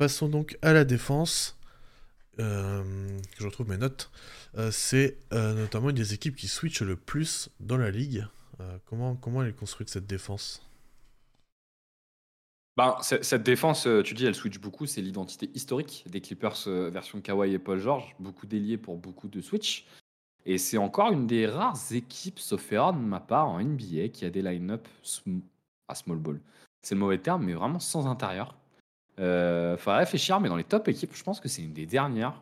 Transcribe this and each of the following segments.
Passons donc à la défense. je retrouve mes notes. c'est notamment une des équipes qui switch le plus dans la ligue. comment, elle est construite cette défense? Ben, cette défense, euh, tu dis, elle switch beaucoup, c'est l'identité historique des Clippers euh, version Kawhi et Paul George, beaucoup déliés pour beaucoup de switch. Et c'est encore une des rares équipes, sauf erreur de ma part, en NBA qui a des line-up à small ball. C'est le mauvais terme, mais vraiment sans intérieur. Euh, faudrait réfléchir, mais dans les top équipes, je pense que c'est une des dernières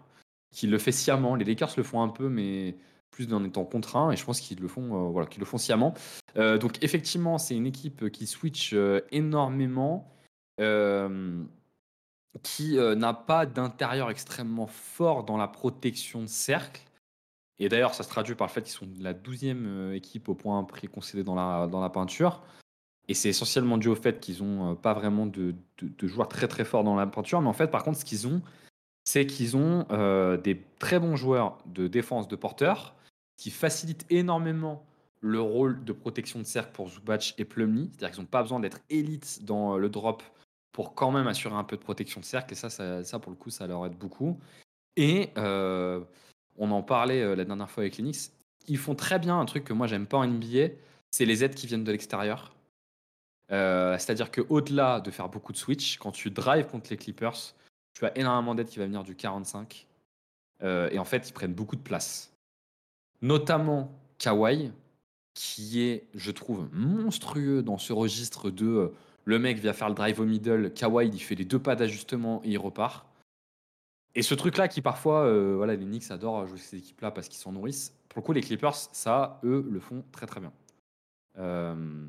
qui le fait sciemment. Les Lakers le font un peu, mais plus en étant contraint, et je pense qu'ils le font, voilà, qu'ils le font sciemment. donc effectivement, c'est une équipe qui switch énormément euh, qui euh, n'a pas d'intérieur extrêmement fort dans la protection de cercle. Et d'ailleurs, ça se traduit par le fait qu'ils sont la 12e euh, équipe au point préconcédé dans dans la peinture. Et c'est essentiellement dû au fait qu'ils n'ont pas vraiment de, de, joueurs très très forts dans la peinture. Mais en fait, par contre, ce qu'ils ont, c'est qu'ils ont des très bons joueurs de défense de porteurs qui facilitent énormément le rôle de protection de cercle pour Zubac et Plumlee. C'est-à-dire qu'ils n'ont pas besoin d'être élites dans le drop pour quand même assurer un peu de protection de cercle. Et ça, ça, pour le coup, ça leur aide beaucoup. Et euh, on en parlait euh, la dernière fois avec Linux. Ils font très bien un truc que moi, j'aime pas en NBA c'est les aides qui viennent de l'extérieur. Euh, c'est-à-dire qu'au-delà de faire beaucoup de switch, quand tu drives contre les Clippers, tu as énormément d'aides qui va venir du 45. et en fait, ils prennent beaucoup de place. Notamment Kawhi, qui est, je trouve, monstrueux dans ce registre de le mec vient faire le drive au middle, Kawhi il fait les deux pas d'ajustement et il repart. Et ce truc-là qui parfois, euh, voilà, les Knicks adorent jouer ces équipes-là parce qu'ils s'en nourrissent. Pour le coup, les Clippers, ça, eux, le font très très bien. Euh,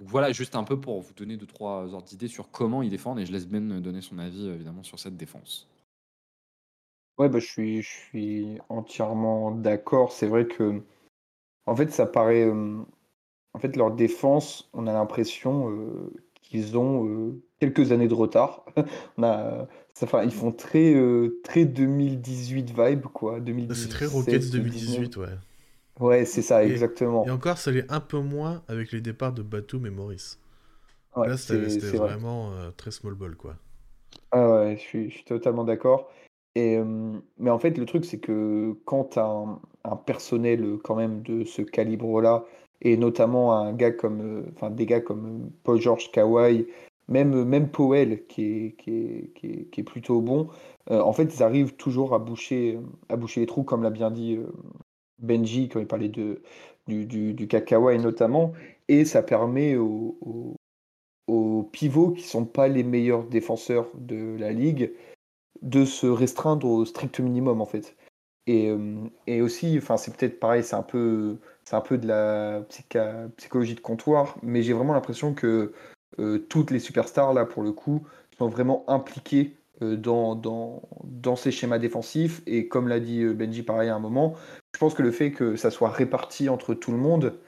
donc voilà, juste un peu pour vous donner deux trois ordres d'idées sur comment ils défendent et je laisse Ben donner son avis évidemment sur cette défense. Ouais, bah, je suis, je suis entièrement d'accord. C'est vrai que, en fait, ça paraît, euh, en fait, leur défense, on a l'impression ils ont euh, quelques années de retard. On a, ça, ils font très, euh, très 2018 vibe, quoi. C'est très Rockets 2018, ouais. Ouais, c'est ça, exactement. Et encore, ça l'est un peu moins avec les départs de Batum et Maurice. Là, c'était vraiment euh, très small ball, quoi. Ah ouais, je suis, je suis totalement d'accord. Et, mais en fait, le truc, c'est que quand tu un, un, personnel quand même de ce calibre-là, et notamment un gars comme, euh, des gars comme Paul George Kawhi, même, même Powell qui est, qui est, qui est, qui est plutôt bon. Euh, en fait, ils arrivent toujours à boucher, à boucher les trous, comme l'a bien dit euh, Benji quand il parlait de, du, du, du Kawhi notamment, et ça permet aux, aux, pivots qui sont pas les meilleurs défenseurs de la ligue de se restreindre au strict minimum en fait. Et, et aussi, enfin c'est peut-être pareil, c'est un peu un peu de la psychologie de comptoir, mais j'ai vraiment l'impression que euh, toutes les superstars, là, pour le coup, sont vraiment impliquées euh, dans, dans, dans, ces schémas défensifs. Et comme l'a dit euh, Benji pareil à un moment, pense que le fait que ça soit réparti entre tout le monde,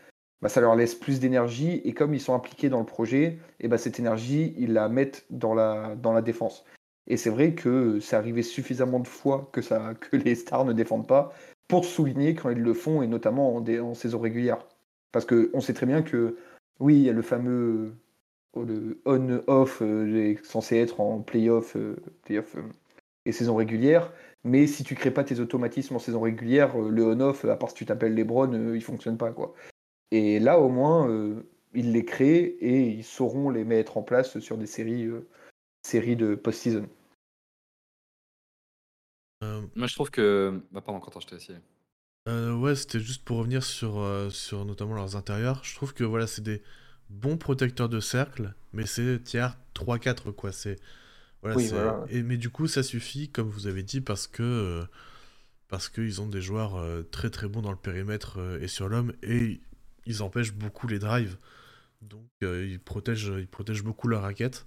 bah, ça leur laisse plus d'énergie. Et comme ils sont impliqués dans le projet, et bah, cette énergie, ils la mettent dans la, dans la défense. Et c'est vrai que c'est arrivé suffisamment de fois que, ça, que les stars ne défendent pas pour souligner quand ils le font, et notamment en, saison régulière. Parce qu'on sait très bien que, oui, il y a le fameux oh, le on-off euh, censé être en playoff, euh, euh, et saison régulière. Mais si tu crées pas tes automatismes en saison régulière, le on-off, à part si tu t'appelles Lebron, il fonctionne pas. quoi. Et là, au moins, ils les créent et ils sauront les mettre en place sur des séries, séries de post-season. Euh, Moi, je trouve que. Bah, pardon, Quentin, je t'ai essayé. Euh, ouais, c'était juste pour revenir sur, euh, sur notamment leurs intérieurs. Je trouve que voilà, c'est des bons protecteurs de cercle, mais c'est tiers 3-4, quoi. C'est. Voilà, Et, mais du coup, ça suffit, comme vous avez dit, parce que. parce qu'ils ont des joueurs très très bons dans le périmètre et sur l'homme, et ils empêchent beaucoup les drives. Donc, ils, protègent, ils protègent beaucoup la raquette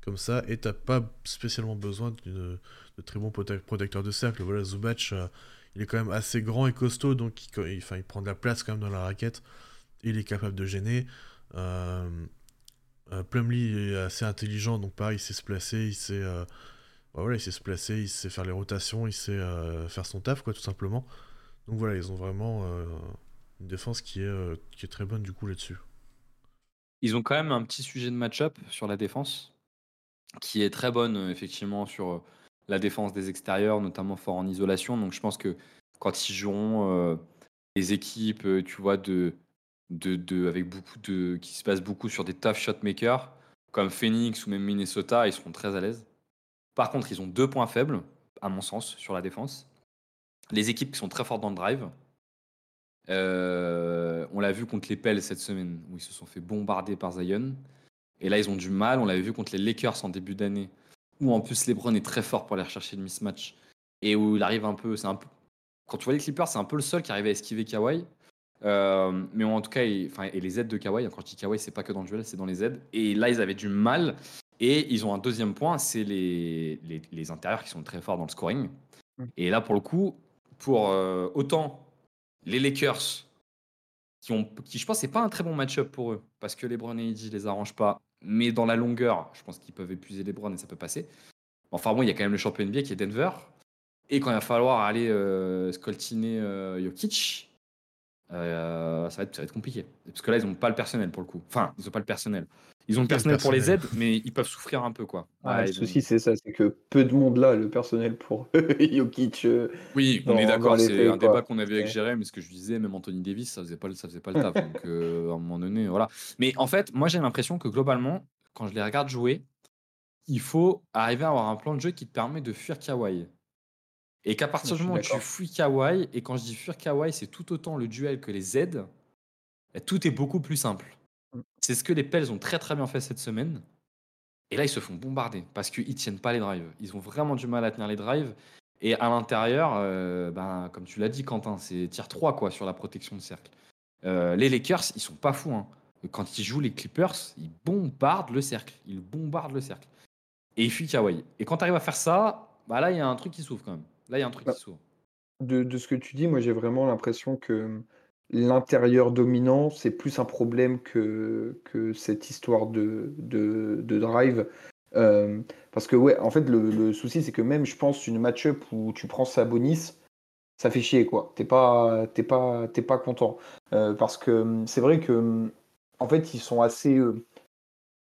comme ça, et t'as pas spécialement besoin de, très bons protecteurs de cercle. Voilà, Zubac, euh, il est quand même assez grand et costaud, donc il, prend de la place quand même dans la raquette, il est capable de gêner. Euh, euh est assez intelligent, donc pareil, il sait se placer, il sait, euh, voilà, il sait se placer, il sait faire les rotations, il sait faire son taf, quoi, tout simplement. Donc voilà, ils ont vraiment une défense qui est, qui est très bonne du coup là-dessus. Ils ont quand même un petit sujet de match-up sur la défense qui est très bonne, effectivement, sur la défense des extérieurs, notamment fort en isolation. Donc je pense que quand ils joueront les équipes, tu vois, de, de, avec beaucoup de, qui se passent beaucoup sur des tough shotmakers, comme Phoenix ou même Minnesota, ils seront très à l'aise. Par contre, ils ont deux points faibles, à mon sens, sur la défense. Les équipes qui sont très fortes dans le drive. on l'a vu contre les Pels cette semaine, où ils se sont fait bombarder par Zion. Et là, ils ont du mal. On l'avait vu contre les Lakers en début d'année, où en plus LeBron est très fort pour aller rechercher le mismatch. Et où il arrive un peu. C'est un peu quand tu vois les Clippers, c'est un peu le seul qui arrive à esquiver Kawhi. Euh, mais en tout cas, et, et les aides de Kawhi, quand je dis Kawhi, c'est pas que dans le duel, c'est dans les aides. Et là, ils avaient du mal. Et ils ont un deuxième point, c'est les, les, intérieurs qui sont très forts dans le scoring. Mm. Et là, pour le coup, pour euh, autant les Lakers, qui, ont, qui je pense, c'est pas un très bon match-up pour eux, parce que les Brown et AD les arrangent pas. Mais dans la longueur, je pense qu'ils peuvent épuiser les Browns et ça peut passer. Enfin bon, il y a quand même le champion NBA qui est Denver. Et quand il va falloir aller euh, scoltiner euh, Jokic, euh, ça, va être, ça va être compliqué. Parce que là, ils n'ont pas le personnel pour le coup. Enfin, ils n'ont pas le personnel. Ils ont le personnel, pour les aides, mais ils peuvent souffrir un peu. quoi. Ah, le souci, c'est ça c'est que peu de monde là, le personnel pour Jokic. oui, on est d'accord. C'est un débat qu'on avait avec Jérém, mais ce que je disais, même Anthony Davis, ça faisait pas, ça faisait pas le taf. donc, à un moment donné, voilà. Mais en fait, moi, j'ai l'impression que globalement, quand je les regarde jouer, il faut arriver à avoir un plan de jeu qui te permet de fuir Kawhi. Et qu'à partir du moment où tu fuis Kawhi, et quand je dis fuir Kawhi, c'est tout autant le duel que les aides, tout est beaucoup plus simple. Mmh. C'est ce que les Pels ont très très bien fait cette semaine. Et là, ils se font bombarder parce qu'ils tiennent pas les drives. Ils ont vraiment du mal à tenir les drives. Et à l'intérieur, euh, ben, comme tu l'as dit, Quentin, c'est tier 3 quoi, sur la protection de cercle. Euh, les Lakers, ils sont pas fous. Hein. Quand ils jouent les Clippers, ils bombardent le cercle. Ils bombardent le cercle. Et ils fuient Kawhi. Et quand tu arrives à faire ça, bah là, il y a un truc qui s'ouvre quand même. Là, il y a un truc bah, qui s'ouvre. De, ce que tu dis, moi j'ai vraiment l'impression que l'intérieur dominant, c'est plus un problème que, que cette histoire de, de, drive. Euh, parce que, ouais, en fait, le, souci, c'est que même, je pense, une match-up où tu prends Sabonis, ça fait chier, quoi. T'es pas, pas, pas content. Euh, parce que c'est vrai que, en fait, ils sont assez. Euh,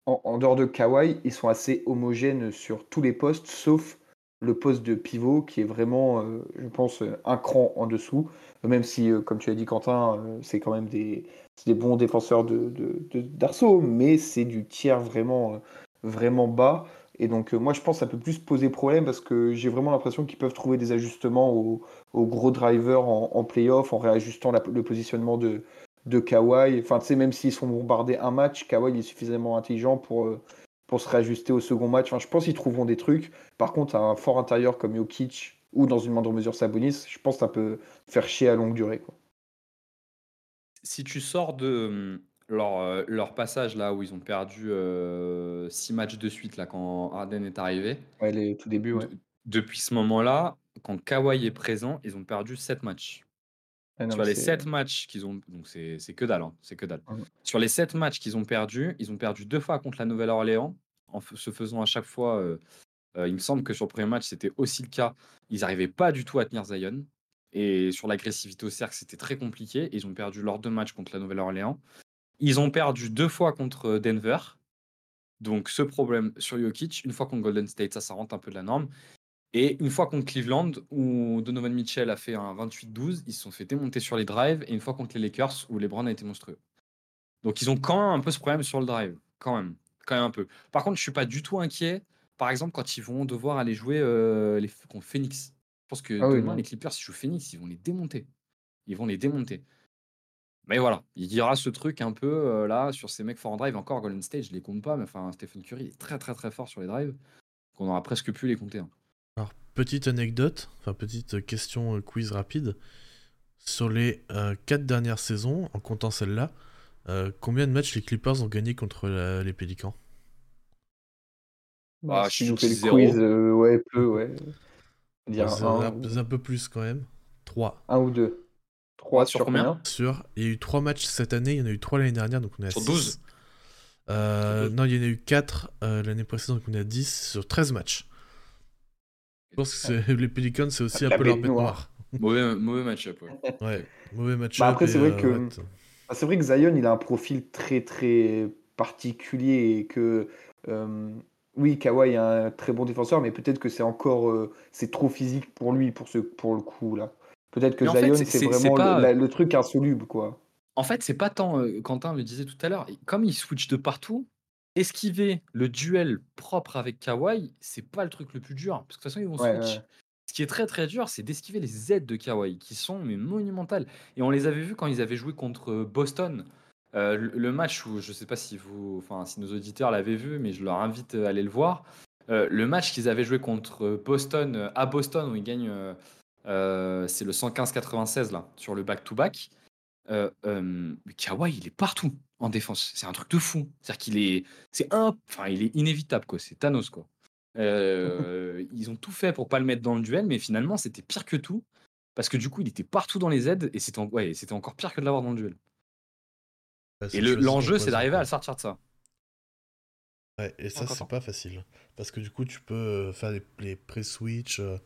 en, en, dehors de Kawhi, ils sont assez homogènes sur tous les postes, sauf le poste de pivot qui est vraiment, euh, je pense, un cran en dessous. Même si, euh, comme tu as dit, Quentin, euh, c'est quand même des, des, bons défenseurs de, d'Arceau, mais c'est du tiers vraiment, vraiment bas. Et donc, moi, je pense que ça peut plus poser problème parce que j'ai vraiment l'impression qu'ils peuvent trouver des ajustements aux, gros drivers en, playoff en réajustant le positionnement de, de Kawhi. Enfin, tu sais, même s'ils sont bombardés un match, Kawhi est suffisamment intelligent pour pour se réajuster au second match. Enfin, je pense qu'ils trouveront des trucs. Par contre, un fort intérieur comme Jokic ou dans une moindre mesure Sabonis, je pense que ça peut faire chier à longue durée. Quoi. Si tu sors de hum, leur, euh, leur, passage là où ils ont perdu 6 euh, matchs de suite là quand Arden est arrivé. Ouais, les tout début, ouais. depuis ce moment-là, quand Kawhi est présent, ils ont perdu 7 matchs. Ah sur les 7 matchs qu'ils ont, donc c'est que dalle, hein, c'est que dalle. Sur les 7 matchs qu'ils ont perdus, ils ont perdu deux fois contre la Nouvelle-Orléans, en se faisant à chaque fois. Il me semble que sur le premier match, c'était aussi le cas. Ils n'arrivaient pas du tout à tenir Zion. Et sur l'agressivité au cercle, c'était très compliqué. Ils ont perdu leurs deux matchs contre la Nouvelle-Orléans. Ils ont perdu deux fois contre Denver. Donc ce problème sur Jokic, une fois contre Golden State, ça, ça rentre un peu de la norme. Et une fois contre Cleveland, où Donovan Mitchell a fait un 28-12, ils se sont fait démonter sur les drives. Et une fois contre les Lakers, où LeBron a été monstrueux. Donc ils ont quand même un peu ce problème sur le drive. Quand même. Quand même un peu. Par contre, je suis pas du tout inquiet. Par exemple, quand ils vont devoir aller jouer euh, les, contre Phoenix. Je pense que ah demain, les Clippers, s'ils jouent Phoenix, ils vont les démonter. Ils vont les démonter. Mais voilà, il y aura ce truc un peu euh, là sur ces mecs fort en drive. Encore Golden State, je les compte pas, mais enfin Stephen Curry est très très très fort sur les drives. Qu'on aura presque pu les compter. Hein. Alors, petite anecdote, enfin petite question euh, quiz rapide. Sur les euh, quatre dernières saisons, en comptant celle-là, euh, combien de matchs les Clippers ont gagné contre les Pélicans? Bah, Je nous fais le quiz, ouais, peu, ouais. un, peu plus quand même. Trois. Un ou deux. Trois sur, combien? Sur. Il y a eu trois matchs cette année, il y en a eu trois l'année dernière, donc on est à Sur 12 Non, il y en a eu 4 l'année précédente, donc on est à 10 sur 13 matchs. Je pense que les Pelicans, c'est aussi un peu leur bête noire. mauvais, mauvais match-up, ouais. ouais. mauvais match-up. Bah après, c'est vrai, que... Bah, c'est vrai que Zion, il a un profil très, très particulier et que. Euh, oui, Kawhi est un très bon défenseur, mais peut-être que c'est encore c'est trop physique pour lui pour ce pour le coup là. Peut-être que Zion c'est vraiment le, truc insoluble quoi. En fait, c'est pas tant Quentin le disait tout à l'heure, comme il switch de partout, esquiver le duel propre avec Kawhi, c'est pas le truc le plus dur parce que de toute façon ils vont switch. Ce qui est très très dur, c'est d'esquiver les aides de Kawhi qui sont mais monumentales. Et on les avait vus quand ils avaient joué contre Boston. le match où je sais pas si vous, enfin si nos auditeurs l'avaient vu, mais je leur invite à aller le voir. le match qu'ils avaient joué contre Boston à Boston où ils gagnent, c'est le 115-96 là sur le back-to-back. Kawhi il est partout en défense. C'est un truc de fou. C'est-à-dire qu'il est, c'est un, enfin il est inévitable. C'est Thanos quoi. Euh, ils ont tout fait pour pas le mettre dans le duel, mais finalement, c'était pire que tout. Parce que du coup, il était partout dans les aides et c'était ouais, c'était encore pire que de l'avoir dans le duel. Bah, et l'enjeu, c'est d'arriver à le sortir de ça. Ouais, et ça, c'est pas facile. Parce que du coup, tu peux euh, faire les, pré-switch, euh,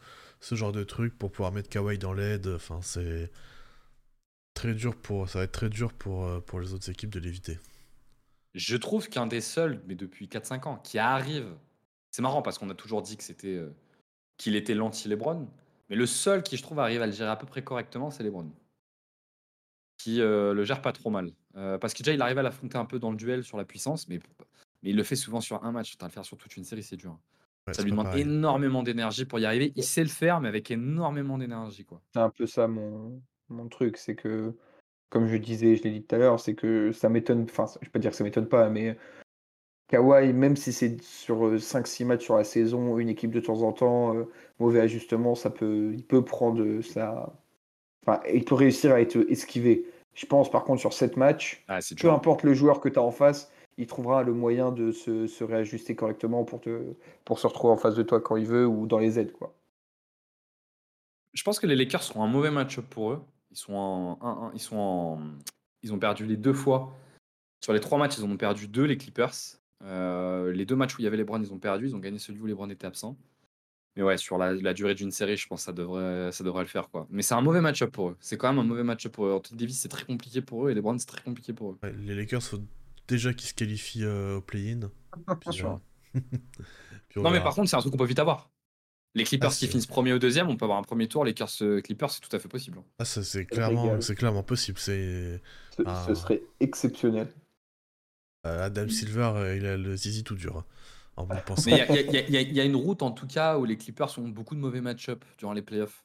ce genre de trucs pour pouvoir mettre Kawaii dans l'aide. Enfin, c'est très dur pour. Ça va être très dur pour, pour les autres équipes de l'éviter. Je trouve qu'un des seuls, mais depuis 4-5 ans, qui arrive c'est marrant parce qu'on a toujours dit que c'était euh, qu'il était l'anti-Lebron, mais le seul qui je trouve arrive à le gérer à peu près correctement, c'est Lebron, qui euh, le gère pas trop mal. Euh, parce que déjà il arrive à l'affronter un peu dans le duel sur la puissance, mais, mais il le fait souvent sur un match. le faire sur toute une série, c'est dur. ça lui demande énormément d'énergie pour y arriver. Il sait le faire, mais avec énormément d'énergie, quoi. C'est un peu ça mon, mon truc, c'est que comme je disais, je l'ai dit tout à l'heure, c'est que ça m'étonne, enfin, je vais pas dire que ça m'étonne pas, mais Kawhi, même si c'est sur 5-6 matchs sur la saison, une équipe de temps en temps, mauvais ajustement, ça peut, il peut prendre ça. Enfin, il peut réussir à être esquivé. Je pense par contre sur 7 matchs, ah, peu importe le joueur que tu as en face, il trouvera le moyen de se, réajuster correctement pour, te, pour se retrouver en face de toi quand il veut ou dans les aides. Quoi. Je pense que les Lakers seront un mauvais match pour eux. Ils sont en, ils sont ils ont perdu les deux fois. Sur les trois matchs, ils en ont perdu deux, les Clippers. Euh, les deux matchs où il y avait les Browns, ils ont perdu. Ils ont gagné celui où les Browns étaient absents. Mais ouais, sur la, durée d'une série, je pense que ça devrait, ça devrait le faire. quoi. Mais c'est un mauvais match-up pour eux. C'est quand même un mauvais match-up pour eux. Anthony Davis, c'est très compliqué pour eux et les Browns, c'est très compliqué pour eux. les Lakers, faut déjà qu'ils se qualifient euh, au play-in. Euh, non, mais par contre, c'est un truc qu'on peut vite avoir. Les Clippers ah, qui finissent premier ou deuxième, on peut avoir un premier tour. Les Clippers, c'est tout à fait possible. Ah, ça, c'est clairement, clairement possible. C'est, ce serait exceptionnel. Euh, Adam Silver, euh, il a le zizi tout dur. Hein, il y, a une route en tout cas où les Clippers ont beaucoup de mauvais match-up durant les playoffs.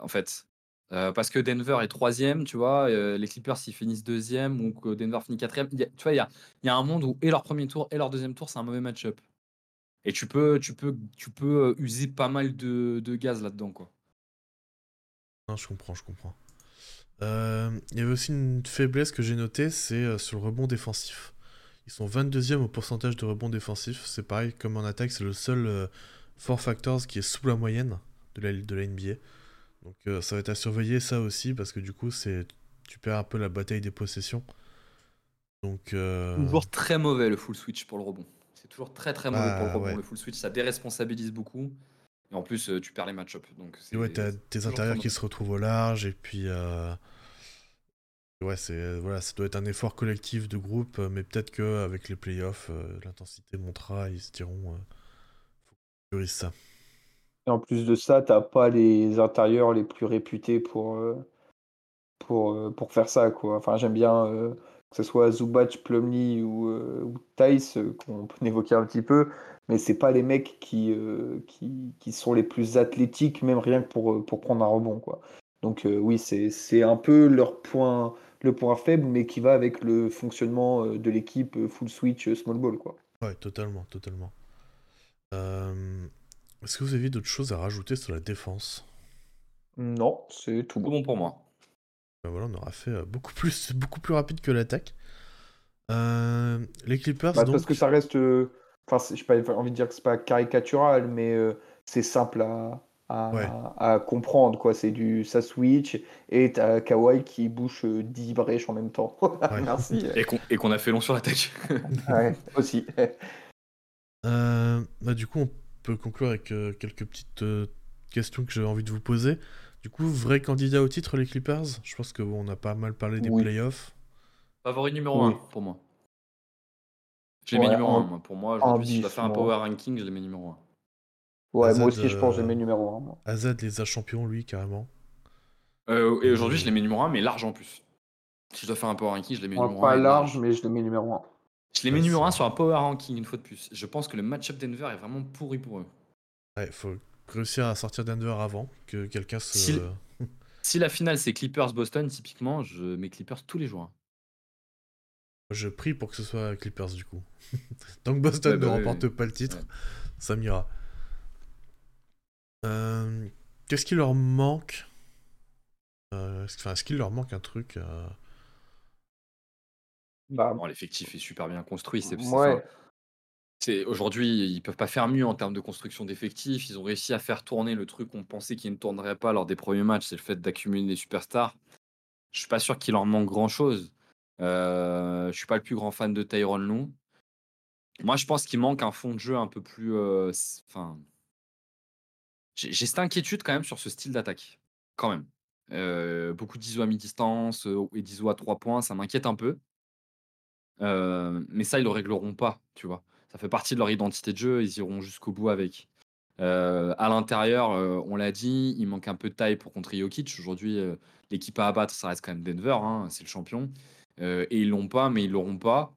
En fait. Euh, parce que Denver est troisième, tu vois, les Clippers s'ils finissent deuxième ou que Denver finit quatrième. tu vois, il y a, un monde où et leur premier tour et leur deuxième tour, c'est un mauvais match-up. Et tu peux, tu peux, tu peux user pas mal de, de gaz là-dedans, quoi. Non, je comprends, je comprends. Il y avait aussi une faiblesse que j'ai notée, c'est sur le rebond défensif. Ils sont 22e au pourcentage de rebond défensif. C'est pareil, comme en attaque, c'est le seul euh, Four Factors qui est sous la moyenne de la, de la NBA. Donc euh, ça va être à surveiller ça aussi, parce que du coup, c'est tu perds un peu la bataille des possessions. Donc, euh... Toujours très mauvais le full switch pour le rebond. C'est toujours très très mauvais pour le bah, rebond. Le full switch, ça déresponsabilise beaucoup. Et en plus, euh, tu perds les match-ups. Donc, ouais, t'as tes intérieurs qui se retrouvent au large, et puis Ouais, c'est euh, voilà, ça doit être un effort collectif de groupe, euh, mais peut-être qu'avec les playoffs, euh, l'intensité montera, ils se diront faut qu'on ça. Et en plus de ça, t'as pas les intérieurs les plus réputés pour, pour, pour faire ça. Quoi. Enfin, j'aime bien que ce soit Zubac, Plumlee ou, ou Tice, qu'on peut évoquer un petit peu, mais c'est pas les mecs qui, qui, qui, sont les plus athlétiques, même rien que pour, pour prendre un rebond. Quoi. Donc oui, c'est un peu leur point, le point faible, mais qui va avec le fonctionnement euh, de l'équipe euh, full switch euh, small ball. Quoi. Ouais, totalement, totalement. Est-ce que vous avez d'autres choses à rajouter sur la défense? Non, c'est tout bon pour moi. Ben voilà, on aura fait beaucoup plus, beaucoup plus rapide que l'attaque. les Clippers, bah, Parce que ça reste... Enfin, je n'ai pas envie de dire que c'est pas caricatural, mais c'est simple à, à, comprendre quoi. C'est du ça switch et t'as Kawhi qui bouche 10 euh, brèches en même temps. Merci. Et qu'on a fait long sur la tech ouais, aussi. Euh, bah, du coup on peut conclure avec euh, quelques petites questions que j'ai envie de vous poser. Du coup vrai candidat au titre les Clippers? Je pense que bon, on a pas mal parlé des playoffs. Favori numéro 1 pour moi. Je Je les mets numéro 1. Pour moi, aujourd'hui, si je dois faire un power ranking, je les mets numéro 1. Ouais, moi aussi, je pense que je les mets numéro 1. AZ les a champions, lui, carrément. Euh, et aujourd'hui, je les mets numéro 1, mais large en plus. Si je dois faire un power ranking, je les mets numéro 1. Pas large, mais je les mets numéro 1. Je les mets numéro 1 sur un power ranking, une fois de plus. Je pense que le match-up Denver est vraiment pourri pour eux. Ouais, faut réussir à sortir Denver avant que quelqu'un se. Si, la finale c'est Clippers-Boston, typiquement, je mets Clippers tous les jours. Hein. Je prie pour que ce soit Clippers du coup. Tant que Boston ne bah remporte pas le titre, ça m'ira. Euh, qu'est-ce qui leur manque? Euh, Est-ce qu'il leur manque un truc euh? bah, L'effectif est super bien construit. C'est ouais. Aujourd'hui, ils peuvent pas faire mieux en termes de construction d'effectifs. Ils ont réussi à faire tourner le truc qu'on pensait qu'ils ne tournerait pas lors des premiers matchs. C'est le fait d'accumuler des superstars. Je suis pas sûr qu'il leur manque grand chose. Euh, je suis pas le plus grand fan de Tyrone Lou. Moi, je pense qu'il manque un fond de jeu un peu plus. Enfin, j'ai cette inquiétude quand même sur ce style d'attaque. Quand même. Euh, beaucoup d'ISO à mi-distance euh, et d'ISO à 3 points, ça m'inquiète un peu. Euh, mais ça, ils le régleront pas, tu vois. Ça fait partie de leur identité de jeu, ils iront jusqu'au bout avec. à l'intérieur, on l'a dit, il manque un peu de taille pour contrer Jokic. Aujourd'hui, l'équipe à abattre, ça reste quand même Denver, hein, c'est le champion. et ils l'ont pas, mais ils l'auront pas.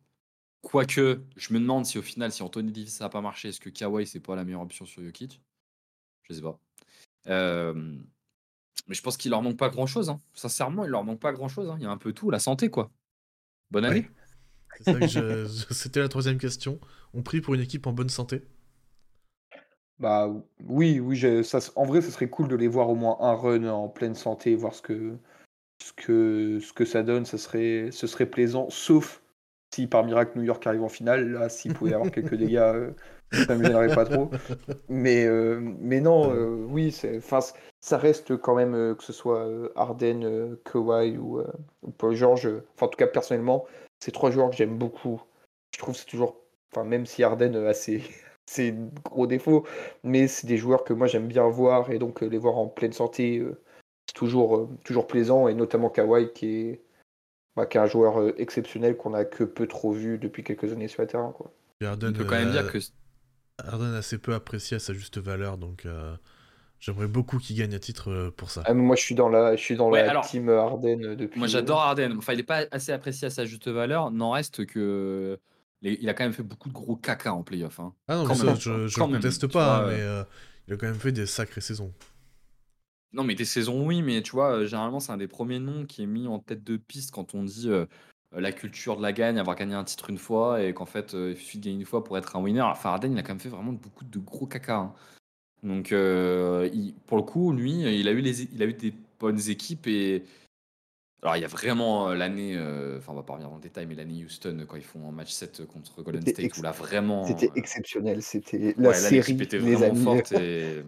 Quoique, je me demande si au final, si Anthony Davis ça n'a pas marché, est-ce que Kawhi c'est pas la meilleure option sur Jokic? Je sais pas. Mais je pense qu'il leur manque pas grand chose. Hein. Sincèrement, il leur manque pas grand chose. Hein. Il y a un peu tout, la santé, quoi. Bonne année. C'était la troisième question. On prie pour une équipe en bonne santé Bah oui, oui. Ça, en vrai, ce serait cool de les voir au moins un run en pleine santé, voir ce que, ce que, ce que ça donne. Ce serait, ce serait plaisant, sauf si par miracle New York arrive en finale. Là, s'il pouvait y avoir quelques dégâts, euh, ça ne me gênerait pas trop. Mais, euh, mais non, euh, oui, ça reste quand même, euh, que ce soit euh, Arden, euh, Kawhi ou, Paul George. Enfin, en tout cas, personnellement, ces trois joueurs que j'aime beaucoup. Je trouve que c'est toujours. Enfin, même si Arden a ses, gros défauts, mais c'est des joueurs que moi j'aime bien voir et donc les voir en pleine santé, c'est toujours, toujours plaisant. Et notamment Kawhi qui est, bah, qui est un joueur exceptionnel qu'on a que peu trop vu depuis quelques années sur le terrain. Quoi. Arden, On peut quand même dire que. Arden assez peu apprécié à sa juste valeur, donc J'aimerais beaucoup qu'il gagne à titre euh, pour ça. Ah, moi, je suis dans la, je suis dans la team Arden euh, depuis. Moi, j'adore Arden. Enfin, il n'est pas assez apprécié à sa juste valeur. N'en reste que. Il a quand même fait beaucoup de gros caca en playoff. Hein. Ah non, mais ça, je ne conteste pas, hein, mais euh, il a quand même fait des sacrées saisons. Non, mais des saisons, oui, mais tu vois, généralement, c'est un des premiers noms qui est mis en tête de piste quand on dit la culture de la gagne, avoir gagné un titre une fois, et qu'en fait, il suffit de gagner une fois pour être un winner. Enfin, Arden, il a quand même fait vraiment beaucoup de gros caca. Hein. Donc, euh, pour le coup, lui, il a eu, les, il a eu des bonnes équipes et. Alors, il y a vraiment euh, l'année, euh, enfin, on va pas revenir dans le détail, mais l'année Houston, quand ils font un match 7 contre Golden State, où là vraiment. C'était exceptionnel, c'était la série. était vraiment forte et,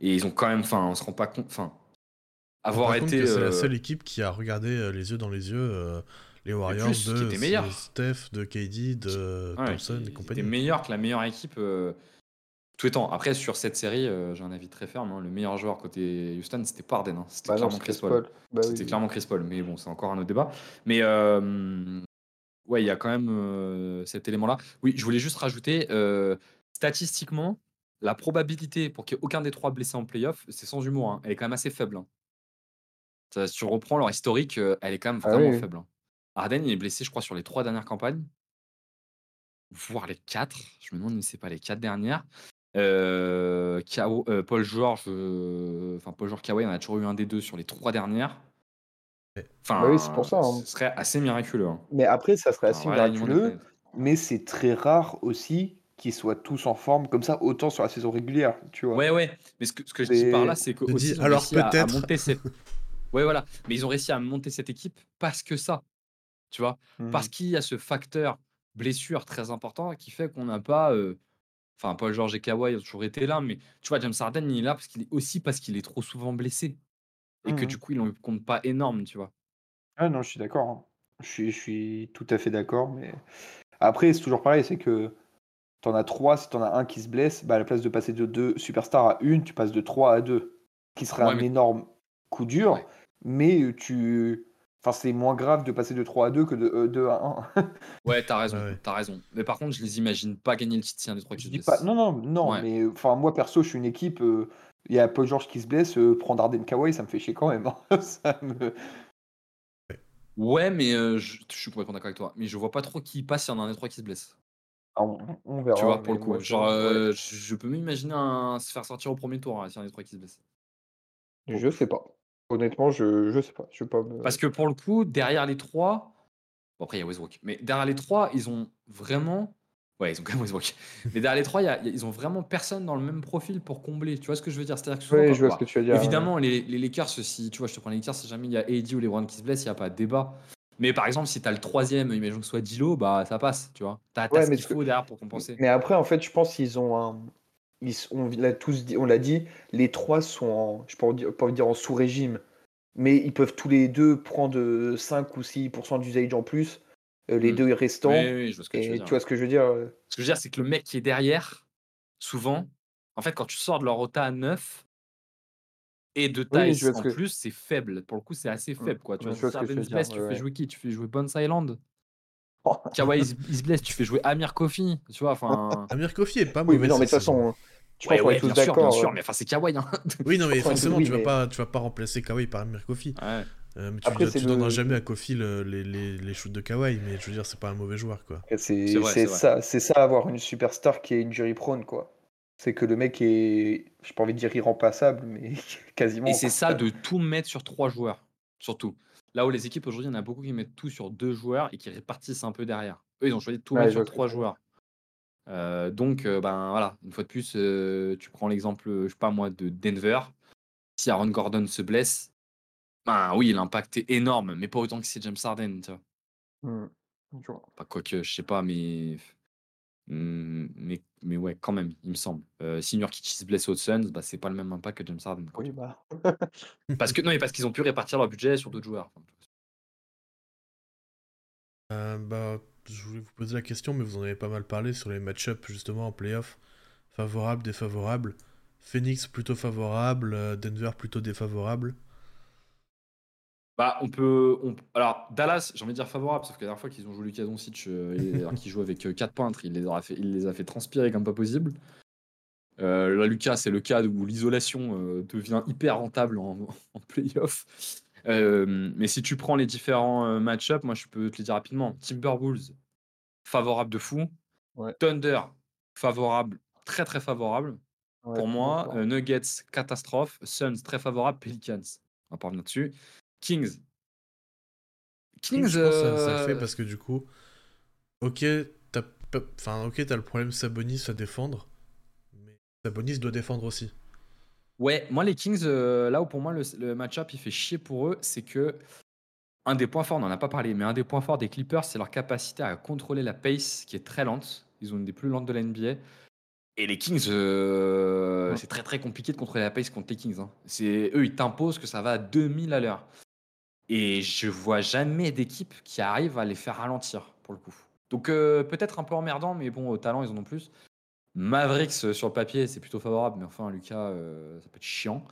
et, ils ont quand même, enfin, on se rend pas compte, enfin, avoir été. C'est la seule équipe qui a regardé les yeux dans les yeux les Warriors de Steph, de KD, de Thompson et compagnie. C'était meilleur que la meilleure équipe tout étant. Après, sur cette série, euh, j'ai un avis très ferme. Hein. Le meilleur joueur côté Houston, c'était pas Arden. Hein. C'était bah clairement Chris Paul. Bah c'était clairement Chris Paul. Mais bon, c'est encore un autre débat. Mais euh, ouais, il y a quand même euh, cet élément-là. Oui, je voulais juste rajouter statistiquement, la probabilité pour qu'il n'y ait aucun des trois blessés en playoff, c'est sans humour. Hein. Elle est quand même assez faible. Ça, si tu reprends leur historique, elle est quand même ah vraiment faible. Arden, il est blessé, je crois, sur les trois dernières campagnes voire les quatre. Je me demande si c'est pas les quatre dernières. Euh, euh, Paul George, euh, enfin Paul George Kawhi, on a toujours eu un des deux sur les trois dernières. Enfin, bah oui, c'est pour ça. Hein. Ce serait assez miraculeux. Hein. Mais après, ça serait assez miraculeux, mais c'est très rare aussi qu'ils soient tous en forme comme ça, autant sur la saison régulière, tu vois. Ouais, ouais. Mais ce que, ce que je dis par là, c'est que aussi, alors peut-être. monter cette... ouais, voilà. Mais ils ont réussi à monter cette équipe parce que ça, tu vois, parce mmh. qu'il y a ce facteur blessure très important qui fait qu'on n'a pas Enfin, Paul George et Kawhi ont toujours été là, mais tu vois, James Harden, il est là parce qu'il est aussi parce qu'il est trop souvent blessé. Et que mmh du coup, il ne compte pas énorme, tu vois? Ah non, je suis d'accord. Hein. Je suis, je suis tout à fait d'accord. Mais après, c'est toujours pareil, c'est que tu en as trois, si tu en as un qui se blesse, bah, à la place de passer de deux superstars à une, tu passes de trois à deux. Qui serait un énorme coup dur. Mais tu. Enfin, c'est moins grave de passer de 3 à 2 que de 2 à 1. ouais, t'as raison, t'as raison. Mais par contre, je les imagine pas gagner le titre si un des trois qui se blesse. Non, non, non, mais enfin, moi perso, je suis une équipe. Il y a Paul George qui se blesse, prendre Arden Kawhi, ça me fait chier quand même. Hein. ça me... Ouais, mais je, suis complètement d'accord avec toi. Mais je vois pas trop qui passe si y en a un des trois qui se blesse. Ah, on, verra. Tu vois, pour le coup. Genre, je, peux m'imaginer se faire sortir au premier tour hein, si y en a des trois qui se blessent. Je sais pas. Honnêtement, je, je sais pas. Je pas Parce que pour le coup, derrière les trois, bon, après il y a Westbrook, mais derrière les trois, ils ont vraiment. Ouais, ils ont quand même Westbrook. mais derrière les trois, ils ont vraiment personne dans le même profil pour combler. Tu vois ce que je veux dire? C'est-à-dire que je vois ce que tu dire. Évidemment, les, les Lakers, si tu vois, je te prends les Lakers, si jamais il y a AD ou les Warren qui se blessent, il n'y a pas de débat. Mais par exemple, si tu as le troisième, imaginons que ce soit Dilo, bah ça passe, tu vois. Tu as, ce qu'il faut derrière pour compenser. Mais après, en fait, je pense qu'ils ont un. Ils, on l'a tous dit, on l'a dit, les trois sont en, je peux pas dire en sous-régime, mais ils peuvent tous les deux prendre 5 ou 6% d'usage en plus, euh, les mmh. deux restants. Oui, je vois ce que tu, veux dire. tu vois ce que je veux dire Ce que je veux dire, c'est que le mec qui est derrière, souvent, en fait, quand tu sors de leur rota à 9, et de taille en plus, c'est faible. Pour le coup, c'est assez mmh. faible. Quoi. Tu, vois, tu fais jouer qui? Tu fais jouer Bones Island. Kawhi, il, se blesse, tu fais jouer Amir Kofi. Tu vois, enfin. Amir Kofi est pas mauvais. mais non, mais de toute façon. Tu ouais, ouais, bien sûr, bien sûr, mais enfin c'est Kawhi. Hein. Oui, non, mais forcément, tu, vas pas, tu vas pas remplacer Kawhi par Amir Kofi. Ouais. Euh, mais tu, Après, tu donneras jamais à Kofi les, les, les, shoots de Kawhi, mais je veux dire, c'est pas un mauvais joueur. quoi. C'est ça, ça, avoir une superstar qui est injury prone. quoi. C'est que le mec est, j'ai pas envie de dire irremplaçable, mais quasiment. Et c'est ça de tout mettre sur trois joueurs, surtout. Là où les équipes aujourd'hui, il y en a beaucoup qui mettent tout sur deux joueurs et qui répartissent un peu derrière. Eux, ils ont choisi de tout mettre sur trois joueurs. Euh, donc, euh, ben voilà, une fois de plus, euh, tu prends l'exemple, je sais pas moi, de Denver. Si Aaron Gordon se blesse, ben oui, l'impact est énorme, mais pas autant que c'est James Harden, tu vois. Mmh. Pas quoi que, je sais pas, mais Mmh, mais, mais ouais, quand même, il me semble. Euh, si Nurkic se blesse aux Suns, bah, c'est pas le même impact que James Harden. Oui, bah. parce que non, mais parce qu'ils ont pu répartir leur budget sur d'autres joueurs. Euh, bah, je voulais vous poser la question, mais vous en avez pas mal parlé sur les match-ups justement en playoff. Favorable, défavorable. Phoenix plutôt favorable, euh, Denver plutôt défavorable. Bah, on peut. Alors, Dallas, j'ai envie de dire favorable, sauf que la dernière fois qu'ils ont joué Lucas Doncic, euh, qui joue avec 4 euh, peintres, il les, a fait, il les a fait transpirer comme pas possible. Euh, là, Lucas, c'est le cas où l'isolation euh, devient hyper rentable en, en playoff. mais si tu prends les différents match-ups, moi je peux te les dire rapidement. Timberwolves, favorable de fou. Thunder, favorable, très très favorable. Pour moi, Nuggets, catastrophe. Suns, très favorable. Pelicans, on va pas revenir Kings. Kings, ça, le fait euh, parce que du coup, ok, t'as enfin, ok, as le problème Sabonis à défendre, mais Sabonis doit défendre aussi. Ouais, moi les Kings, euh, là où pour moi le, match-up il fait chier pour eux, c'est que un des points forts, on n'en a pas parlé, mais un des points forts des Clippers, c'est leur capacité à contrôler la pace qui est très lente. Ils ont une des plus lentes de la NBA. Et les Kings, euh, c'est très très compliqué de contrôler la pace contre les Kings. Hein. C'est eux, ils t'imposent que ça va à 2000 à l'heure. Et je vois jamais d'équipe qui arrive à les faire ralentir, pour le coup. Donc euh, peut-être un peu emmerdant, mais bon, au talent, ils en ont plus. Mavericks, euh, sur le papier, c'est plutôt favorable, mais enfin, Lucas, euh, ça peut être chiant.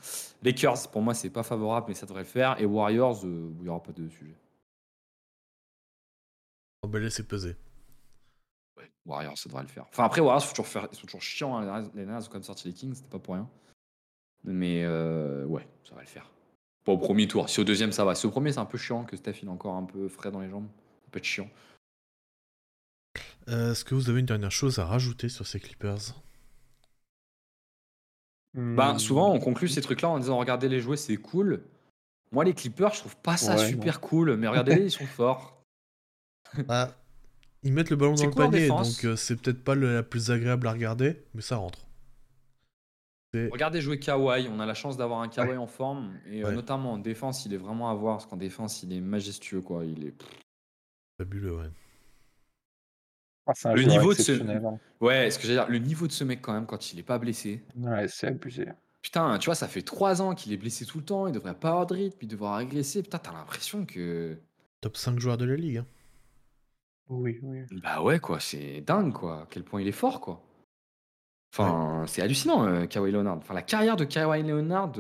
Lakers, pour moi, c'est pas favorable, mais ça devrait le faire. Et Warriors, il n'y aura pas de sujet. On va laisser peser. Ouais, Warriors, ça devrait le faire. Enfin, après, Warriors, faut toujours faire... ils sont toujours chiants. Hein. Les Naz ont quand même sorti les Kings, c'était pas pour rien. Mais ouais, ça va le faire. Pas au premier tour. Si au deuxième, ça va. Si au premier, c'est un peu chiant que Steph il est encore un peu frais dans les jambes. Ça peut être chiant. Euh, est-ce que vous avez une dernière chose à rajouter sur ces Clippers? Ben, souvent, on conclut ces trucs-là en disant regardez les jouer, c'est cool. Moi, les Clippers, je trouve pas ça super cool, mais regardez-les, ils sont forts. Bah, ils mettent le ballon dans le panier, donc euh, c'est peut-être pas le, la plus agréable à regarder, mais ça rentre. Regardez jouer Kawhi, on a la chance d'avoir un Kawhi en forme, et euh, notamment en défense, il est vraiment à voir, parce qu'en défense, il est majestueux, quoi. Il est fabuleux, ouais. Ah, le niveau de ce hein. ouais, ce que dire, le niveau de ce mec quand même quand il est pas blessé. Ouais, c'est abusé. Putain, tu vois, ça fait 3 ans qu'il est blessé tout le temps, il devrait pas avoir de rythme, il devrait régresser. Putain, t'as l'impression que top 5 joueurs de la ligue. Hein. Oui, oui. Bah ouais, quoi, c'est dingue, quoi. À quel point il est fort, quoi. Enfin, c'est hallucinant, euh, Kawhi Leonard. Enfin, la carrière de Kawhi Leonard,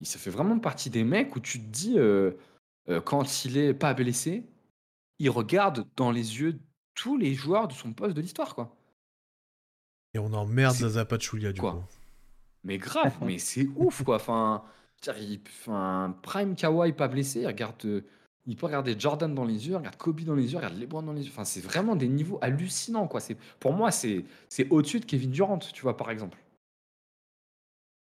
il ça fait vraiment partie des mecs où tu te dis, euh, quand il est pas blessé, il regarde dans les yeux tous les joueurs de son poste de l'histoire, quoi. Et on emmerde Zaza Pachulia, du coup. Mais grave, mais c'est ouf, quoi. Enfin, enfin, Prime Kawhi pas blessé, il regarde, il peut regarder Jordan dans les yeux, regarde Kobe dans les yeux, regarde LeBron dans les yeux. Enfin, c'est vraiment des niveaux hallucinants, quoi. C'est, pour moi, c'est, c'est au-dessus de Kevin Durant, tu vois, par exemple.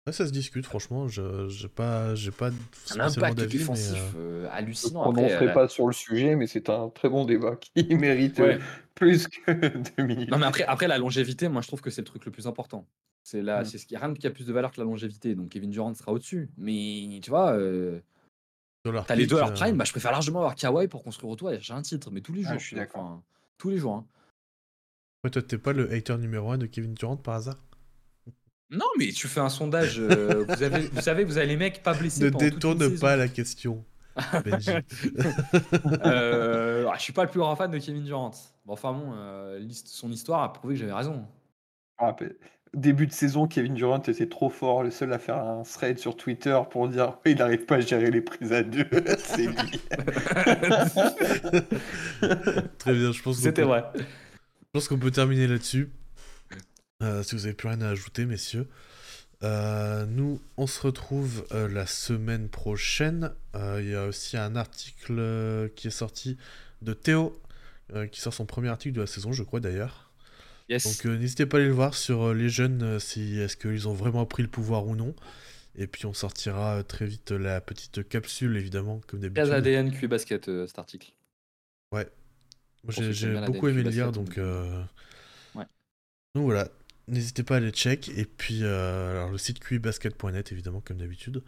Ouais, ça se discute, franchement. Je j'ai pas, j'ai pas un impact défensif euh, euh, hallucinant. On n'en ferait pas sur le sujet, mais c'est un très bon débat qui mérite euh, plus que deux minutes. Non, mais après, après la longévité, moi je trouve que c'est le truc le plus important. C'est là, mm. c'est ce qui rien qui a plus de valeur que la longévité. Donc Kevin Durant sera au-dessus. Mais tu vois, t'as les deux à leur prime. Bah, je préfère largement avoir Kawhi pour construire autour. J'ai un titre, mais tous les jours. je suis d'accord. tous les jours. Hein. Ouais, toi, t'es pas le hater numéro un de Kevin Durant par hasard? Non, mais tu fais un sondage. Euh, vous, avez, vous savez, vous avez les mecs pas blessés. Ne détourne pas la question. Benji. euh, ah, je suis pas le plus grand fan de Kevin Durant. Bon, enfin bon, euh, son histoire a prouvé que j'avais raison. Ah, début de saison, Kevin Durant était trop fort, le seul à faire un thread sur Twitter pour dire il n'arrive pas à gérer les prises à deux. C'est lui. Très bien, je pense. C'était vrai. Je pense qu'on peut terminer là-dessus. Euh, si vous n'avez plus rien à ajouter, messieurs. Euh, nous, on se retrouve euh, la semaine prochaine. Il y a aussi un article qui est sorti de Théo, qui sort son premier article de la saison, je crois d'ailleurs. Donc n'hésitez pas à aller le voir sur les jeunes, si est-ce qu'ils ont vraiment pris le pouvoir ou non. Et puis on sortira très vite la petite capsule, évidemment, comme d'habitude. Gaz ADN QI Basket, cet article. Ouais. j'ai beaucoup aimé le lire, donc... Ouais. Donc voilà, N'hésitez pas à aller check. Et puis, euh, alors le site qbasket.net, évidemment, comme d'habitude.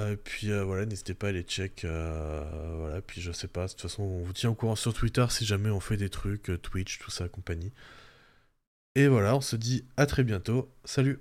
Euh, et puis euh, voilà, n'hésitez pas à aller check. voilà, puis je sais pas, de toute façon, on vous tient au courant sur Twitter si jamais on fait des trucs, Twitch, tout ça, compagnie. Et voilà, on se dit à très bientôt. Salut!